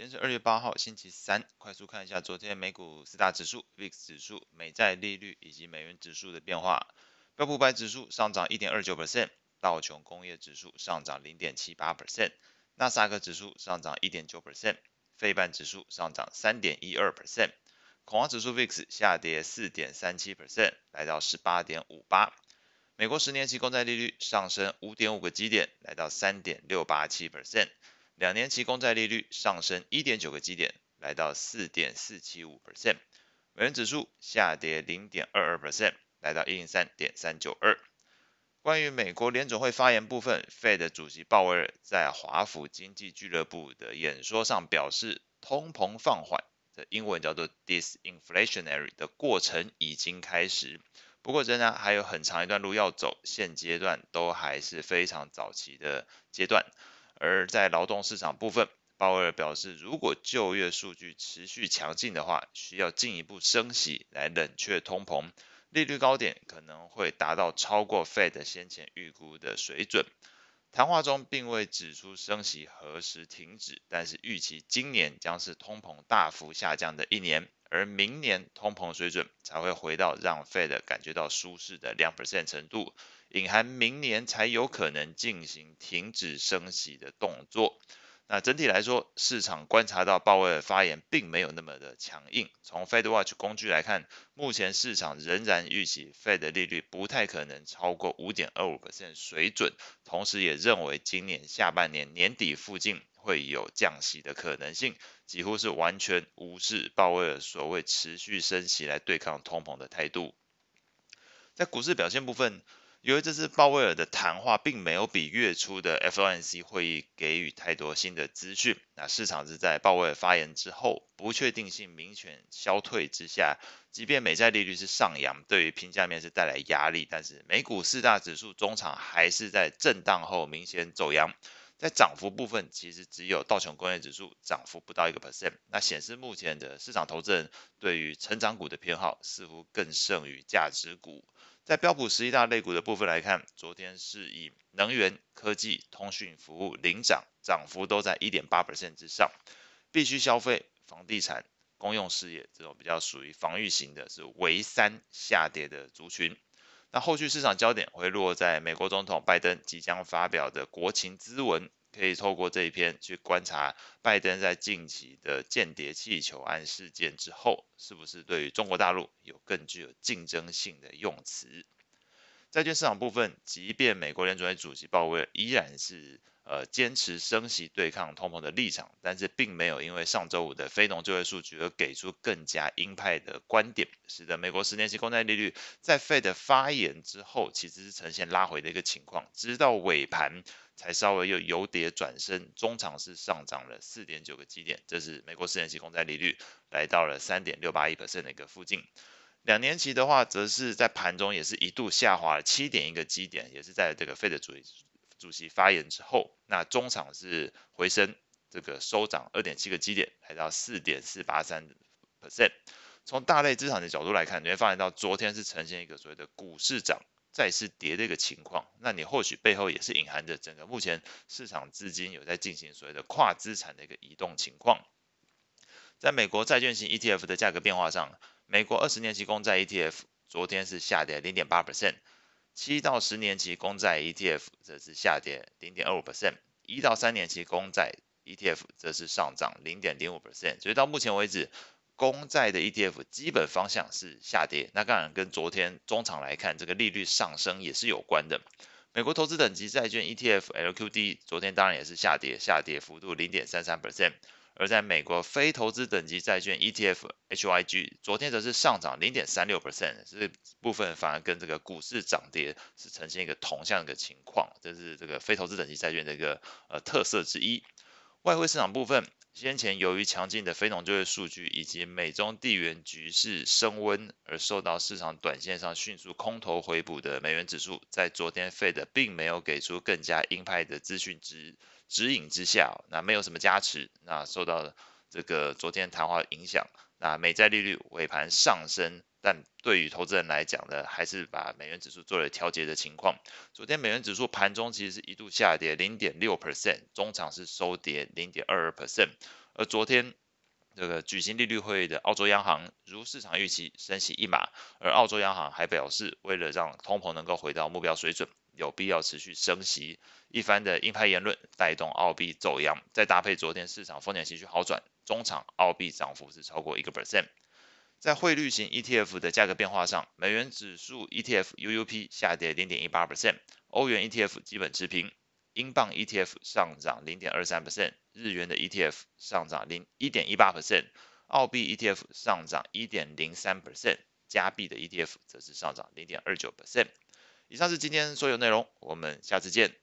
今天是二月八号，星期三。快速看一下昨天美股四大指数、VIX 指数、美债利率以及美元指数的变化。标普五百指数上涨一点二九 percent，道琼工业指数上涨零点七八 percent，纳斯达克指数上涨一点九 percent，费半指数上涨三点一二 percent，恐慌指数 VIX 下跌四点三七 percent，来到十八点五八。美国十年期公债利率上升五点五个基点，来到三点六八七 percent；两年期公债利率上升一点九个基点，来到四点四七五 percent。美元指数下跌零点二二 percent，来到一零三点三九二。关于美国联总会发言部分，Fed 主席鲍威尔在华府经济俱乐部的演说上表示，通膨放缓的英文叫做 disinflationary 的过程已经开始。不过仍然还有很长一段路要走，现阶段都还是非常早期的阶段。而在劳动市场部分，鲍威尔表示，如果就业数据持续强劲的话，需要进一步升息来冷却通膨，利率高点可能会达到超过 Fed 先前预估的水准。谈话中并未指出升息何时停止，但是预期今年将是通膨大幅下降的一年。而明年通膨水准才会回到让 Fed 感觉到舒适的两 percent 程度，隐含明年才有可能进行停止升息的动作。那整体来说，市场观察到鲍威尔发言并没有那么的强硬。从 Fed Watch 工具来看，目前市场仍然预期 Fed 利率不太可能超过五点二五 percent 水准，同时也认为今年下半年年底附近会有降息的可能性，几乎是完全无视鲍威尔所谓持续升息来对抗通膨的态度。在股市表现部分。由于这次鲍威尔的谈话并没有比月初的 FOMC 会议给予太多新的资讯，那市场是在鲍威尔发言之后，不确定性明显消退之下，即便美债利率是上扬，对于评价面是带来压力，但是美股四大指数中场还是在震荡后明显走阳，在涨幅部分，其实只有道琼工业指数涨幅不到一个 percent，那显示目前的市场投资人对于成长股的偏好似乎更胜于价值股。在标普十一大类股的部分来看，昨天是以能源、科技、通讯服务领涨，涨幅都在一点八 percent 之上。必需消费、房地产、公用事业这种比较属于防御型的，是唯三下跌的族群。那后续市场焦点会落在美国总统拜登即将发表的国情咨文。可以透过这一篇去观察拜登在近期的间谍气球案事件之后，是不是对于中国大陆有更具有竞争性的用词。债券市场部分，即便美国联准会主席鲍威尔依然是呃坚持升息对抗通膨的立场，但是并没有因为上周五的非农就业数据而给出更加鹰派的观点，使得美国十年期公债利率在 Fed 发言之后，其实是呈现拉回的一个情况，直到尾盘。才稍微又由跌转升，中场是上涨了四点九个基点，这是美国四年期公债利率来到了三点六八一 percent 的一个附近。两年期的话，则是在盘中也是一度下滑了七点一个基点，也是在这个费德主席主席发言之后，那中场是回升，这个收涨二点七个基点，来到四点四八三 percent。从大类资产的角度来看，你会发现到昨天是呈现一个所谓的股市涨。债市跌的一个情况，那你或许背后也是隐含着整个目前市场资金有在进行所谓的跨资产的一个移动情况。在美国债券型 ETF 的价格变化上，美国二十年期公债 ETF 昨天是下跌零点八 percent，七到十年期公债 ETF 则是下跌零点二五 percent，一到三年期公债 ETF 则是上涨零点零五 percent，所以到目前为止。公债的 ETF 基本方向是下跌，那当然跟昨天中场来看，这个利率上升也是有关的。美国投资等级债券 ETF LQD 昨天当然也是下跌，下跌幅度零点三三 percent。而在美国非投资等级债券 ETF HYG 昨天则是上涨零点三六 percent，这部分反而跟这个股市涨跌是呈现一个同向的情况，这是这个非投资等级债券的一个呃特色之一。外汇市场部分。先前由于强劲的非农就业数据以及美中地缘局势升温而受到市场短线上迅速空头回补的美元指数，在昨天 Fed 并没有给出更加鹰派的资讯指指引之下，那没有什么加持，那受到这个昨天谈话影响，那美债利率尾盘上升，但对于投资人来讲呢，还是把美元指数做了调节的情况。昨天美元指数盘中其实是一度下跌零点六 percent，中场是收跌零点二二 percent。而昨天这个举行利率会议的澳洲央行如市场预期升息一码，而澳洲央行还表示，为了让通膨能够回到目标水准，有必要持续升息。一番的鹰派言论带动澳币走扬，再搭配昨天市场风险情绪好转。中场澳币涨幅是超过一个 percent，在汇率型 ETF 的价格变化上，美元指数 ETF UUP 下跌零点一八 percent，欧元 ETF 基本持平，英镑 ETF 上涨零点二三 percent，日元的 ETF 上涨零一点一八 percent，澳币 ETF 上涨一点零三 percent，加币的 ETF 则是上涨零点二九 percent。以上是今天所有内容，我们下次见。